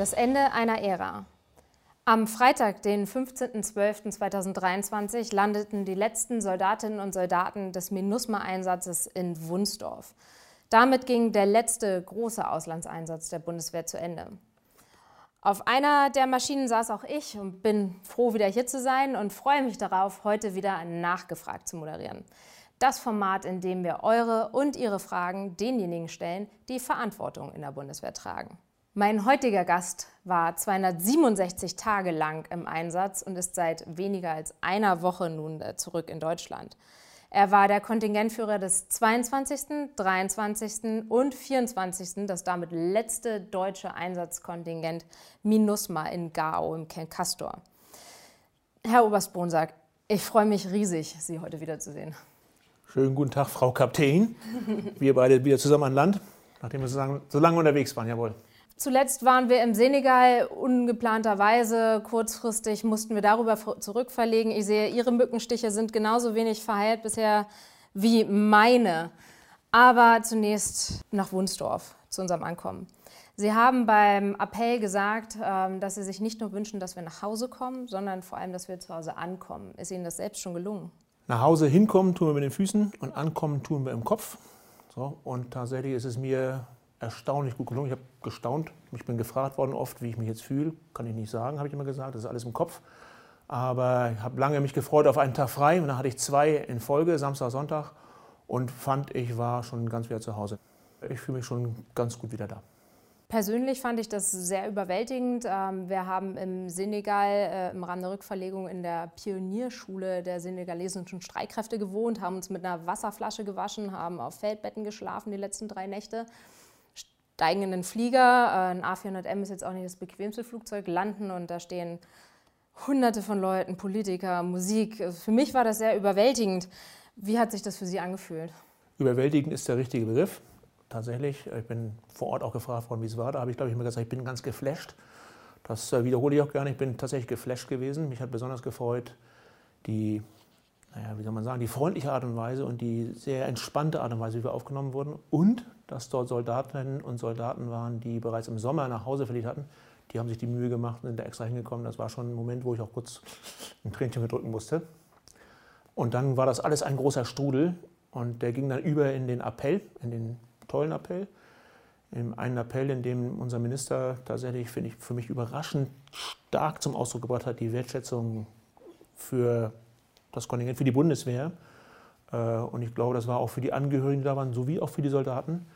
Das Ende einer Ära. Am Freitag, den 15.12.2023, landeten die letzten Soldatinnen und Soldaten des MINUSMA-Einsatzes in Wunsdorf. Damit ging der letzte große Auslandseinsatz der Bundeswehr zu Ende. Auf einer der Maschinen saß auch ich und bin froh, wieder hier zu sein und freue mich darauf, heute wieder nachgefragt zu moderieren. Das Format, in dem wir eure und ihre Fragen denjenigen stellen, die Verantwortung in der Bundeswehr tragen. Mein heutiger Gast war 267 Tage lang im Einsatz und ist seit weniger als einer Woche nun äh, zurück in Deutschland. Er war der Kontingentführer des 22., 23. und 24., das damit letzte deutsche Einsatzkontingent MINUSMA in Gao im Castor. Herr Oberst Bonsack, ich freue mich riesig, Sie heute wiederzusehen. Schönen guten Tag, Frau Kapitän. Wir beide wieder zusammen an Land, nachdem wir so lange unterwegs waren, jawohl. Zuletzt waren wir im Senegal ungeplanterweise. Kurzfristig mussten wir darüber zurückverlegen. Ich sehe, Ihre Mückenstiche sind genauso wenig verheilt bisher wie meine. Aber zunächst nach Wunsdorf zu unserem Ankommen. Sie haben beim Appell gesagt, ähm, dass Sie sich nicht nur wünschen, dass wir nach Hause kommen, sondern vor allem, dass wir zu Hause ankommen. Ist Ihnen das selbst schon gelungen? Nach Hause hinkommen tun wir mit den Füßen und ankommen tun wir im Kopf. So, und tatsächlich ist es mir erstaunlich gut gelungen. Ich habe gestaunt. Ich bin gefragt worden oft, wie ich mich jetzt fühle. Kann ich nicht sagen, habe ich immer gesagt. Das ist alles im Kopf. Aber ich habe lange mich gefreut auf einen Tag frei. Und dann hatte ich zwei in Folge, Samstag, Sonntag. Und fand, ich war schon ganz wieder zu Hause. Ich fühle mich schon ganz gut wieder da. Persönlich fand ich das sehr überwältigend. Ähm, wir haben im Senegal äh, im Rahmen der Rückverlegung in der Pionierschule der senegalesischen Streitkräfte gewohnt, haben uns mit einer Wasserflasche gewaschen, haben auf Feldbetten geschlafen die letzten drei Nächte steigen in den Flieger. Äh, ein A400M ist jetzt auch nicht das bequemste Flugzeug, landen und da stehen hunderte von Leuten, Politiker, Musik. Also für mich war das sehr überwältigend. Wie hat sich das für Sie angefühlt? Überwältigend ist der richtige Begriff. Tatsächlich, ich bin vor Ort auch gefragt worden, wie es war. Da habe ich, glaube ich, immer gesagt, ich bin ganz geflasht. Das äh, wiederhole ich auch gerne. Ich bin tatsächlich geflasht gewesen. Mich hat besonders gefreut, die naja, wie soll man sagen, die freundliche Art und Weise und die sehr entspannte Art und Weise, wie wir aufgenommen wurden. Und dass dort Soldatinnen und Soldaten waren, die bereits im Sommer nach Hause verlegt hatten. Die haben sich die Mühe gemacht und sind da extra hingekommen. Das war schon ein Moment, wo ich auch kurz ein Tränchen verdrücken musste. Und dann war das alles ein großer Strudel und der ging dann über in den Appell, in den tollen Appell. In einen Appell, in dem unser Minister tatsächlich, finde ich, für mich überraschend stark zum Ausdruck gebracht hat, die Wertschätzung für das Kontingent für die Bundeswehr. Äh, und ich glaube, das war auch für die Angehörigen, die da waren, sowie auch für die Soldaten,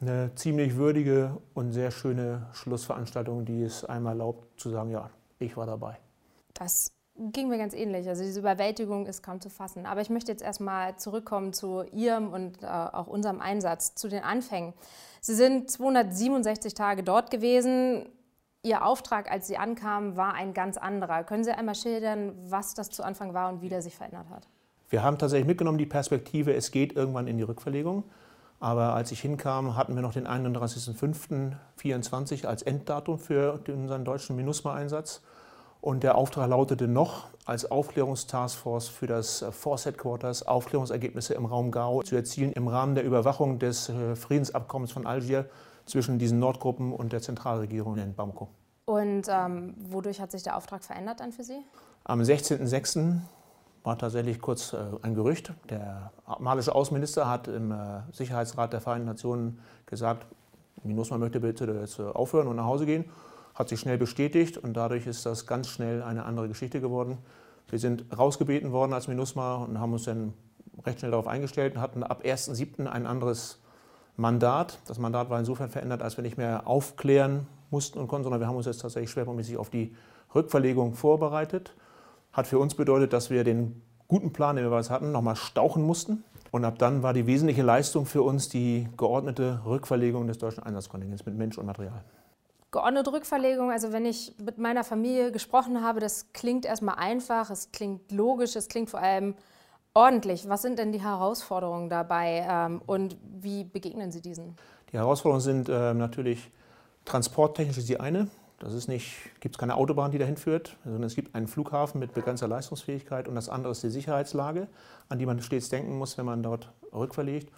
eine ziemlich würdige und sehr schöne Schlussveranstaltung, die es einmal erlaubt zu sagen, ja, ich war dabei. Das ging mir ganz ähnlich. Also diese Überwältigung ist kaum zu fassen. Aber ich möchte jetzt erstmal zurückkommen zu Ihrem und äh, auch unserem Einsatz, zu den Anfängen. Sie sind 267 Tage dort gewesen. Ihr Auftrag, als Sie ankamen, war ein ganz anderer. Können Sie einmal schildern, was das zu Anfang war und wie der sich verändert hat? Wir haben tatsächlich mitgenommen die Perspektive, es geht irgendwann in die Rückverlegung. Aber als ich hinkam, hatten wir noch den 31.05.24 als Enddatum für unseren deutschen MINUSMA-Einsatz. Und der Auftrag lautete noch, als Aufklärungstaskforce für das Force Headquarters Aufklärungsergebnisse im Raum Gao zu erzielen im Rahmen der Überwachung des äh, Friedensabkommens von Algier zwischen diesen Nordgruppen und der Zentralregierung in Bamako. Und ähm, wodurch hat sich der Auftrag verändert dann für Sie? Am 16.06. war tatsächlich kurz äh, ein Gerücht. Der malische Außenminister hat im äh, Sicherheitsrat der Vereinten Nationen gesagt, MINUSMA möchte bitte jetzt äh, aufhören und nach Hause gehen. Hat sich schnell bestätigt und dadurch ist das ganz schnell eine andere Geschichte geworden. Wir sind rausgebeten worden als MINUSMA und haben uns dann recht schnell darauf eingestellt und hatten ab 1.07. ein anderes Mandat. Das Mandat war insofern verändert, als wir nicht mehr aufklären mussten und konnten, sondern wir haben uns jetzt tatsächlich schwerpunktmäßig auf die Rückverlegung vorbereitet. Hat für uns bedeutet, dass wir den guten Plan, den wir bereits hatten, nochmal stauchen mussten. Und ab dann war die wesentliche Leistung für uns die geordnete Rückverlegung des deutschen Einsatzkontingents mit Mensch und Material. Geordnete Rückverlegung, also wenn ich mit meiner Familie gesprochen habe, das klingt erstmal einfach, es klingt logisch, es klingt vor allem ordentlich. Was sind denn die Herausforderungen dabei ähm, und wie begegnen Sie diesen? Die Herausforderungen sind äh, natürlich transporttechnisch die eine. Das ist nicht, gibt es keine Autobahn, die dahin führt, sondern es gibt einen Flughafen mit begrenzter Leistungsfähigkeit und das andere ist die Sicherheitslage, an die man stets denken muss, wenn man dort rückverlegt.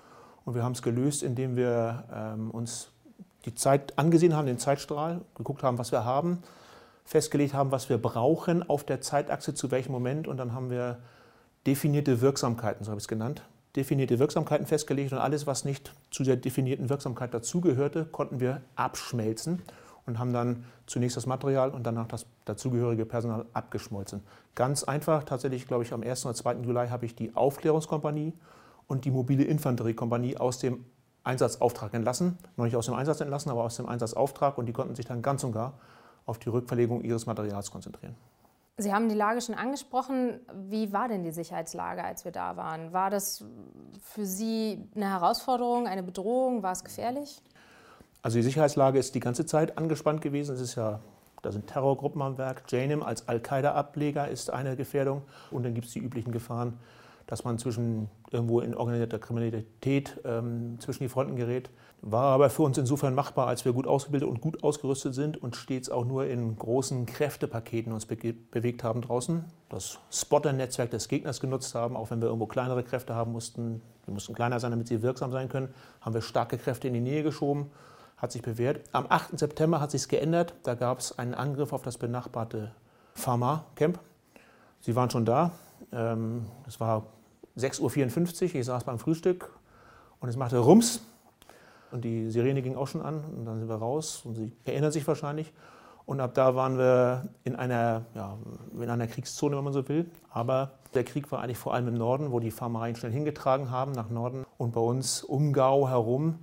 Und wir haben es gelöst, indem wir ähm, uns die Zeit angesehen haben, den Zeitstrahl, geguckt haben, was wir haben, festgelegt haben, was wir brauchen auf der Zeitachse, zu welchem Moment. Und dann haben wir definierte Wirksamkeiten, so habe ich es genannt, definierte Wirksamkeiten festgelegt. Und alles, was nicht zu der definierten Wirksamkeit dazugehörte, konnten wir abschmelzen und haben dann zunächst das Material und danach das dazugehörige Personal abgeschmolzen. Ganz einfach, tatsächlich, glaube ich, am 1. oder 2. Juli habe ich die Aufklärungskompanie und die mobile Infanteriekompanie aus dem Einsatzauftrag entlassen. Noch nicht aus dem Einsatz entlassen, aber aus dem Einsatzauftrag und die konnten sich dann ganz und gar auf die Rückverlegung ihres Materials konzentrieren. Sie haben die Lage schon angesprochen. Wie war denn die Sicherheitslage, als wir da waren? War das für Sie eine Herausforderung, eine Bedrohung? War es gefährlich? Also die Sicherheitslage ist die ganze Zeit angespannt gewesen. Es ist ja, da sind Terrorgruppen am Werk. JANIM als Al-Qaida-Ableger ist eine Gefährdung. Und dann gibt es die üblichen Gefahren, dass man zwischen irgendwo in organisierter Kriminalität ähm, zwischen die Fronten gerät. War aber für uns insofern machbar, als wir gut ausgebildet und gut ausgerüstet sind und stets auch nur in großen Kräftepaketen uns be bewegt haben draußen. Das Spotter-Netzwerk des Gegners genutzt haben, auch wenn wir irgendwo kleinere Kräfte haben mussten. Die mussten kleiner sein, damit sie wirksam sein können. Haben wir starke Kräfte in die Nähe geschoben hat sich bewährt. Am 8. September hat sich geändert. Da gab es einen Angriff auf das benachbarte Pharma-Camp. Sie waren schon da. Ähm, es war 6.54 Uhr. Ich saß beim Frühstück und es machte Rums. Und die Sirene ging auch schon an. Und dann sind wir raus. Und Sie erinnern sich wahrscheinlich. Und ab da waren wir in einer, ja, in einer Kriegszone, wenn man so will. Aber der Krieg war eigentlich vor allem im Norden, wo die Pharmareien schnell hingetragen haben, nach Norden. Und bei uns um Gau herum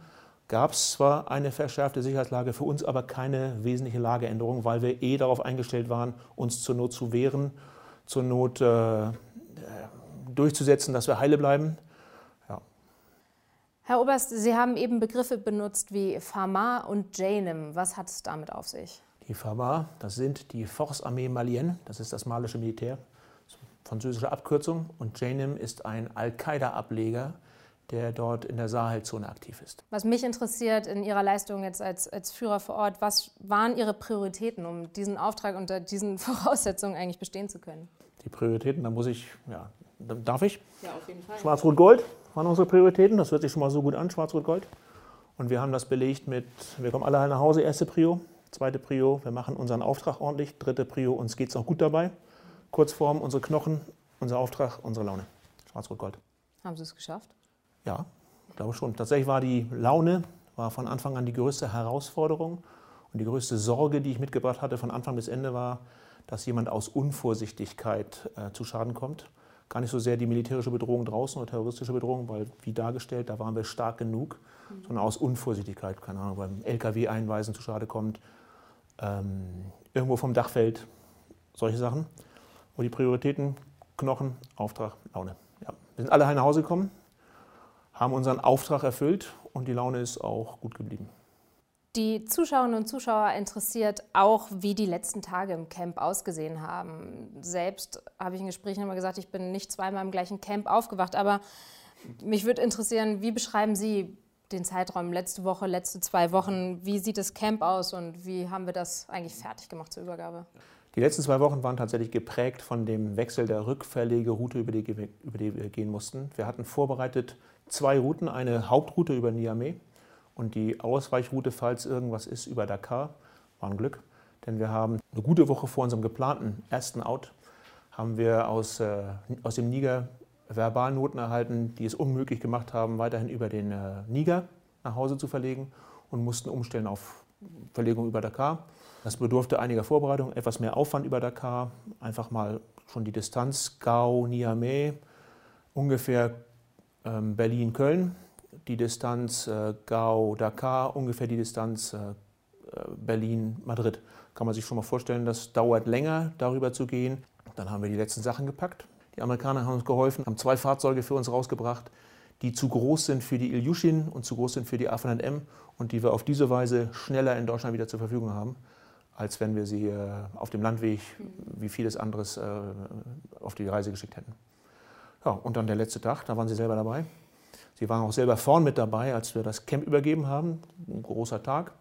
gab es zwar eine verschärfte Sicherheitslage, für uns aber keine wesentliche Lageänderung, weil wir eh darauf eingestellt waren, uns zur Not zu wehren, zur Not äh, durchzusetzen, dass wir heile bleiben. Ja. Herr Oberst, Sie haben eben Begriffe benutzt wie Pharma und JANIM. Was hat es damit auf sich? Die Pharma, das sind die Force Armee Malienne, das ist das malische Militär, französische Abkürzung. Und JANIM ist ein Al-Qaida-Ableger der dort in der Sahelzone aktiv ist. Was mich interessiert in Ihrer Leistung jetzt als, als Führer vor Ort, was waren Ihre Prioritäten, um diesen Auftrag unter diesen Voraussetzungen eigentlich bestehen zu können? Die Prioritäten, da muss ich, ja, darf ich? Ja, auf jeden Fall. Schwarz-Rot-Gold waren unsere Prioritäten, das hört sich schon mal so gut an, Schwarz-Rot-Gold. Und wir haben das belegt mit, wir kommen alle nach Hause, erste Prio, zweite Prio, wir machen unseren Auftrag ordentlich, dritte Prio, uns geht es auch gut dabei. Kurzform, unsere Knochen, unser Auftrag, unsere Laune. Schwarz-Rot-Gold. Haben Sie es geschafft? Ja, ich glaube schon. Tatsächlich war die Laune war von Anfang an die größte Herausforderung und die größte Sorge, die ich mitgebracht hatte von Anfang bis Ende war, dass jemand aus Unvorsichtigkeit äh, zu Schaden kommt. Gar nicht so sehr die militärische Bedrohung draußen oder terroristische Bedrohung, weil wie dargestellt, da waren wir stark genug, mhm. sondern aus Unvorsichtigkeit, keine Ahnung, beim LKW einweisen zu Schade kommt, ähm, irgendwo vom Dach fällt, solche Sachen. Und die Prioritäten, Knochen, Auftrag, Laune. Ja. Wir sind alle nach Hause gekommen, haben unseren Auftrag erfüllt und die Laune ist auch gut geblieben. Die Zuschauerinnen und Zuschauer interessiert auch, wie die letzten Tage im Camp ausgesehen haben. Selbst habe ich in Gesprächen immer gesagt, ich bin nicht zweimal im gleichen Camp aufgewacht, aber mich würde interessieren, wie beschreiben Sie den Zeitraum letzte Woche, letzte zwei Wochen? Wie sieht das Camp aus und wie haben wir das eigentlich fertig gemacht zur Übergabe? Die letzten zwei Wochen waren tatsächlich geprägt von dem Wechsel der Rückverlegeroute, über die, über die wir gehen mussten. Wir hatten vorbereitet zwei Routen, eine Hauptroute über Niamey und die Ausweichroute, falls irgendwas ist, über Dakar. War ein Glück, denn wir haben eine gute Woche vor unserem geplanten ersten Out, haben wir aus, äh, aus dem Niger Verbalnoten erhalten, die es unmöglich gemacht haben, weiterhin über den äh, Niger nach Hause zu verlegen und mussten umstellen auf Verlegung über Dakar. Das bedurfte einiger Vorbereitung, etwas mehr Aufwand über Dakar, einfach mal schon die Distanz Gao, Niamey, ungefähr ähm, Berlin-Köln, die Distanz äh, Gao-Dakar, ungefähr die Distanz äh, äh, Berlin-Madrid. Kann man sich schon mal vorstellen, das dauert länger, darüber zu gehen. Dann haben wir die letzten Sachen gepackt. Die Amerikaner haben uns geholfen, haben zwei Fahrzeuge für uns rausgebracht, die zu groß sind für die Ilyushin und zu groß sind für die A400M und die wir auf diese Weise schneller in Deutschland wieder zur Verfügung haben als wenn wir sie äh, auf dem Landweg, wie vieles anderes, äh, auf die Reise geschickt hätten. Ja, und dann der letzte Tag, da waren sie selber dabei. Sie waren auch selber vorn mit dabei, als wir das Camp übergeben haben. Ein großer Tag.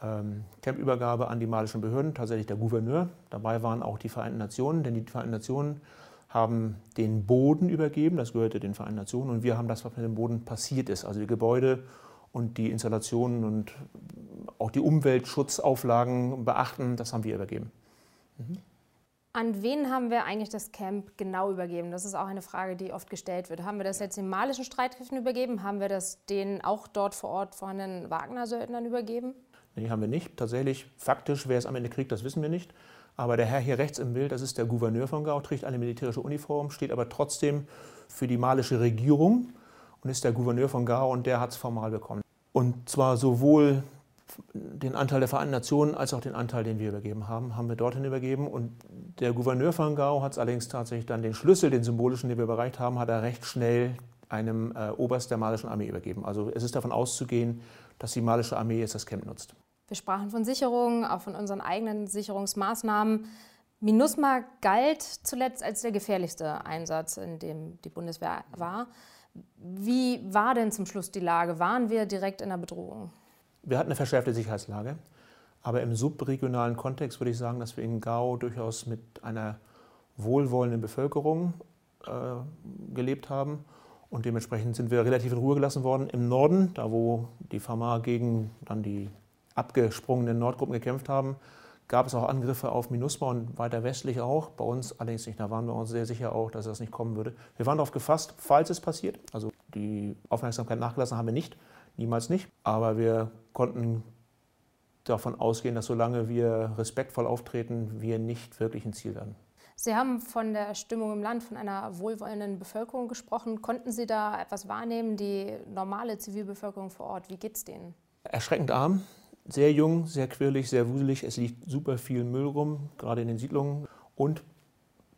Ähm, Campübergabe an die malischen Behörden, tatsächlich der Gouverneur. Dabei waren auch die Vereinten Nationen, denn die Vereinten Nationen haben den Boden übergeben, das gehörte den Vereinten Nationen, und wir haben das, was mit dem Boden passiert ist, also die Gebäude und die Installationen und auch die Umweltschutzauflagen beachten. Das haben wir übergeben. Mhm. An wen haben wir eigentlich das Camp genau übergeben? Das ist auch eine Frage, die oft gestellt wird. Haben wir das jetzt den malischen Streitkräften übergeben? Haben wir das den auch dort vor Ort vorhandenen Wagner-Söldnern übergeben? Nee, haben wir nicht. Tatsächlich, faktisch, wer es am Ende kriegt, das wissen wir nicht. Aber der Herr hier rechts im Bild, das ist der Gouverneur von Gao, trägt eine militärische Uniform, steht aber trotzdem für die malische Regierung und ist der Gouverneur von Gao und der hat es formal bekommen. Und zwar sowohl den Anteil der Vereinten Nationen als auch den Anteil, den wir übergeben haben, haben wir dorthin übergeben. Und der Gouverneur von Gao hat allerdings tatsächlich dann den Schlüssel, den symbolischen, den wir überreicht haben, hat er recht schnell einem äh, Oberst der malischen Armee übergeben. Also es ist davon auszugehen, dass die malische Armee jetzt das Camp nutzt. Wir sprachen von Sicherungen, auch von unseren eigenen Sicherungsmaßnahmen. MINUSMA galt zuletzt als der gefährlichste Einsatz, in dem die Bundeswehr war. Wie war denn zum Schluss die Lage? Waren wir direkt in der Bedrohung? Wir hatten eine verschärfte Sicherheitslage, aber im subregionalen Kontext würde ich sagen, dass wir in Gao durchaus mit einer wohlwollenden Bevölkerung äh, gelebt haben. Und dementsprechend sind wir relativ in Ruhe gelassen worden. Im Norden, da wo die Famar gegen dann die abgesprungenen Nordgruppen gekämpft haben, gab es auch Angriffe auf MINUSMA und weiter westlich auch. Bei uns allerdings nicht. Da waren wir uns sehr sicher auch, dass das nicht kommen würde. Wir waren darauf gefasst, falls es passiert. Also die Aufmerksamkeit nachgelassen haben wir nicht. Niemals nicht. Aber wir konnten davon ausgehen, dass solange wir respektvoll auftreten, wir nicht wirklich ein Ziel werden. Sie haben von der Stimmung im Land, von einer wohlwollenden Bevölkerung gesprochen. Konnten Sie da etwas wahrnehmen, die normale Zivilbevölkerung vor Ort? Wie geht es denen? Erschreckend arm sehr jung, sehr quirlig, sehr wuselig. Es liegt super viel Müll rum, gerade in den Siedlungen. Und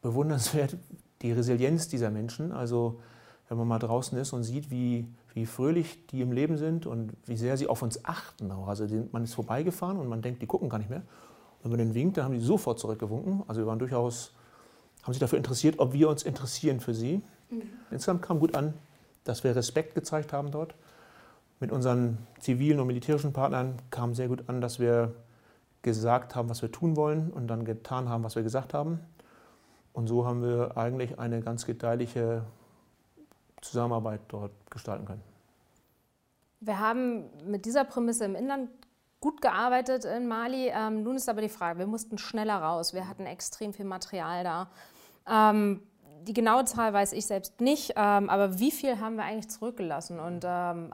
bewundernswert die Resilienz dieser Menschen. Also wenn man mal draußen ist und sieht, wie, wie fröhlich die im Leben sind und wie sehr sie auf uns achten. Also man ist vorbeigefahren und man denkt, die gucken gar nicht mehr. Und wenn man den winkt, dann haben die sofort zurückgewunken. Also wir waren durchaus, haben sich dafür interessiert, ob wir uns interessieren für sie. Mhm. Insgesamt kam gut an, dass wir Respekt gezeigt haben dort mit unseren zivilen und militärischen Partnern kam sehr gut an, dass wir gesagt haben, was wir tun wollen und dann getan haben, was wir gesagt haben. Und so haben wir eigentlich eine ganz gedeihliche Zusammenarbeit dort gestalten können. Wir haben mit dieser Prämisse im Inland gut gearbeitet in Mali. Ähm, nun ist aber die Frage, wir mussten schneller raus. Wir hatten extrem viel Material da. Ähm, die genaue Zahl weiß ich selbst nicht, ähm, aber wie viel haben wir eigentlich zurückgelassen? Und ähm,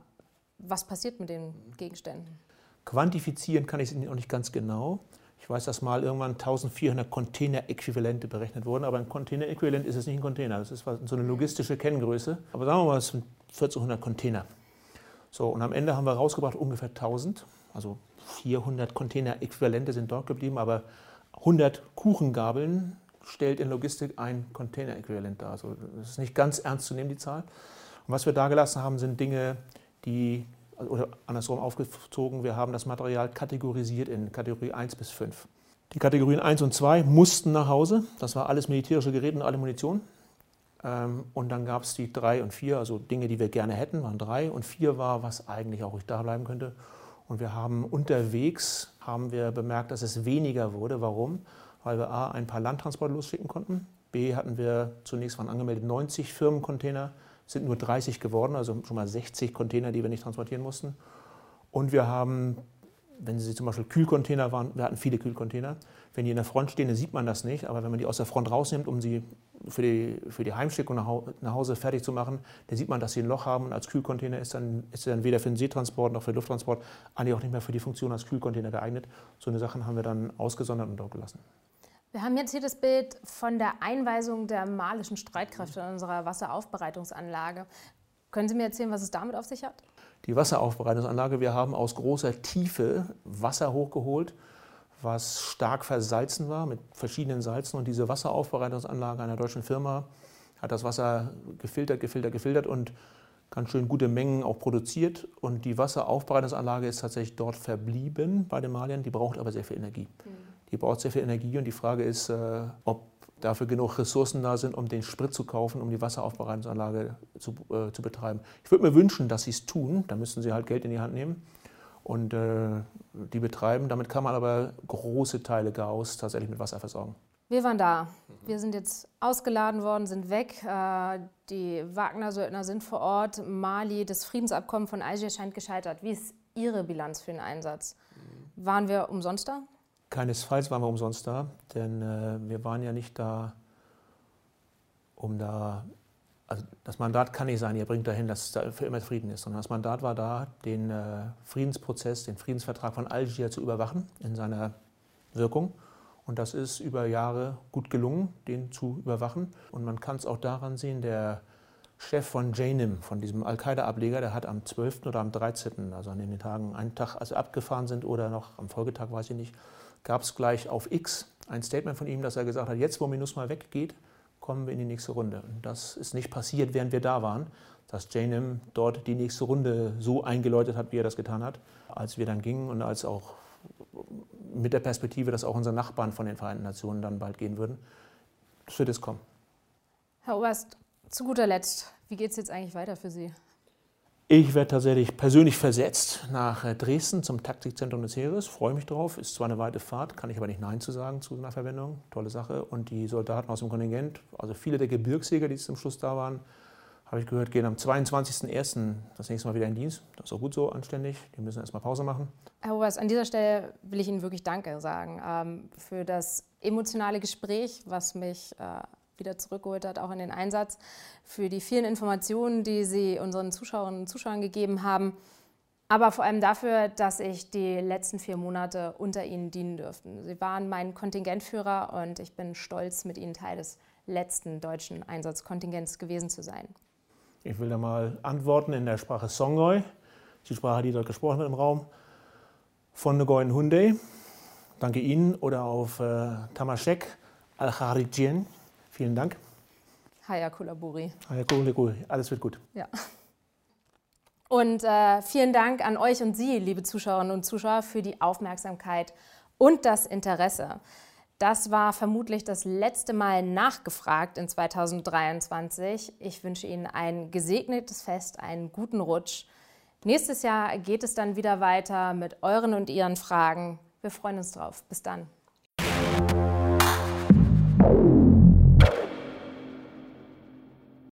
was passiert mit den Gegenständen? Quantifizieren kann ich es noch nicht ganz genau. Ich weiß, dass mal irgendwann 1400 Container-Äquivalente berechnet wurden, aber ein Container-Äquivalent ist es nicht ein Container. Das ist so eine logistische Kenngröße. Aber sagen wir mal, es sind 1400 Container. So, und am Ende haben wir rausgebracht ungefähr 1000. Also 400 Container-Äquivalente sind dort geblieben, aber 100 Kuchengabeln stellt in Logistik ein Container-Äquivalent dar. Also das ist nicht ganz ernst zu nehmen, die Zahl. Und was wir da gelassen haben, sind Dinge, die, oder andersrum aufgezogen, wir haben das Material kategorisiert in Kategorie 1 bis 5. Die Kategorien 1 und 2 mussten nach Hause, das war alles militärische Geräte und alle Munition. Ähm, und dann gab es die 3 und 4, also Dinge, die wir gerne hätten, waren 3. Und 4 war, was eigentlich auch ruhig da bleiben könnte. Und wir haben unterwegs, haben wir bemerkt, dass es weniger wurde. Warum? Weil wir A, ein paar Landtransporte losschicken konnten. B, hatten wir zunächst waren angemeldet 90 Firmencontainer sind nur 30 geworden, also schon mal 60 Container, die wir nicht transportieren mussten. Und wir haben, wenn Sie zum Beispiel Kühlcontainer waren, wir hatten viele Kühlcontainer. Wenn die in der Front stehen, dann sieht man das nicht. Aber wenn man die aus der Front rausnimmt, um sie für die, für die Heimschickung nach Hause fertig zu machen, dann sieht man, dass sie ein Loch haben. Und als Kühlcontainer ist dann, ist dann weder für den Seetransport noch für den Lufttransport eigentlich auch nicht mehr für die Funktion als Kühlcontainer geeignet. So eine Sachen haben wir dann ausgesondert und dort gelassen. Wir haben jetzt hier das Bild von der Einweisung der malischen Streitkräfte in unserer Wasseraufbereitungsanlage. Können Sie mir erzählen, was es damit auf sich hat? Die Wasseraufbereitungsanlage, wir haben aus großer Tiefe Wasser hochgeholt, was stark versalzen war mit verschiedenen Salzen. Und diese Wasseraufbereitungsanlage einer deutschen Firma hat das Wasser gefiltert, gefiltert, gefiltert und ganz schön gute Mengen auch produziert. Und die Wasseraufbereitungsanlage ist tatsächlich dort verblieben bei den Maliern. Die braucht aber sehr viel Energie. Mhm. Die braucht sehr viel Energie und die Frage ist, äh, ob dafür genug Ressourcen da sind, um den Sprit zu kaufen, um die Wasseraufbereitungsanlage zu, äh, zu betreiben. Ich würde mir wünschen, dass sie es tun. Da müssten sie halt Geld in die Hand nehmen und äh, die betreiben. Damit kann man aber große Teile Gaus tatsächlich mit Wasser versorgen. Wir waren da. Wir sind jetzt ausgeladen worden, sind weg. Äh, die Wagner-Söldner sind vor Ort. Mali, das Friedensabkommen von Algier scheint gescheitert. Wie ist Ihre Bilanz für den Einsatz? Waren wir umsonst da? Keinesfalls waren wir umsonst da, denn äh, wir waren ja nicht da, um da, also das Mandat kann nicht sein, ihr bringt dahin, dass da für immer Frieden ist, sondern das Mandat war da, den äh, Friedensprozess, den Friedensvertrag von Algier zu überwachen in seiner Wirkung. Und das ist über Jahre gut gelungen, den zu überwachen. Und man kann es auch daran sehen, der Chef von JNIM, von diesem Al-Qaida-Ableger, der hat am 12. oder am 13., also an den Tagen, einen Tag, als wir abgefahren sind oder noch am Folgetag, weiß ich nicht, gab es gleich auf X ein Statement von ihm, dass er gesagt hat, jetzt, wo Minus mal weggeht, kommen wir in die nächste Runde. Und das ist nicht passiert, während wir da waren, dass JNIM dort die nächste Runde so eingeläutet hat, wie er das getan hat, als wir dann gingen und als auch mit der Perspektive, dass auch unsere Nachbarn von den Vereinten Nationen dann bald gehen würden. Das wird es kommen. Herr Oberst, zu guter Letzt, wie geht es jetzt eigentlich weiter für Sie? Ich werde tatsächlich persönlich versetzt nach äh, Dresden zum Taktikzentrum des Heeres. Freue mich drauf. Ist zwar eine weite Fahrt, kann ich aber nicht Nein zu sagen zu einer Verwendung. Tolle Sache. Und die Soldaten aus dem Kontingent, also viele der Gebirgsjäger, die zum Schluss da waren, habe ich gehört, gehen am 22.01. das nächste Mal wieder in Dienst. Das ist auch gut so, anständig. Die müssen erstmal Pause machen. Herr Obers, an dieser Stelle will ich Ihnen wirklich Danke sagen ähm, für das emotionale Gespräch, was mich äh, wieder zurückgeholt hat, auch in den Einsatz, für die vielen Informationen, die Sie unseren Zuschauerinnen und Zuschauern gegeben haben, aber vor allem dafür, dass ich die letzten vier Monate unter Ihnen dienen durfte. Sie waren mein Kontingentführer und ich bin stolz, mit Ihnen Teil des letzten deutschen Einsatzkontingents gewesen zu sein. Ich will da mal antworten in der Sprache Songoy, die Sprache, die dort gesprochen wird im Raum, von Ngoyen Hyundai. Danke Ihnen oder auf äh, Tamashek Al-Kharijien. Vielen Dank. Haya Kulaburi. Haya Kulaburi. Alles wird gut. Ja. Und äh, vielen Dank an euch und Sie, liebe Zuschauerinnen und Zuschauer, für die Aufmerksamkeit und das Interesse. Das war vermutlich das letzte Mal nachgefragt in 2023. Ich wünsche Ihnen ein gesegnetes Fest, einen guten Rutsch. Nächstes Jahr geht es dann wieder weiter mit euren und ihren Fragen. Wir freuen uns drauf. Bis dann.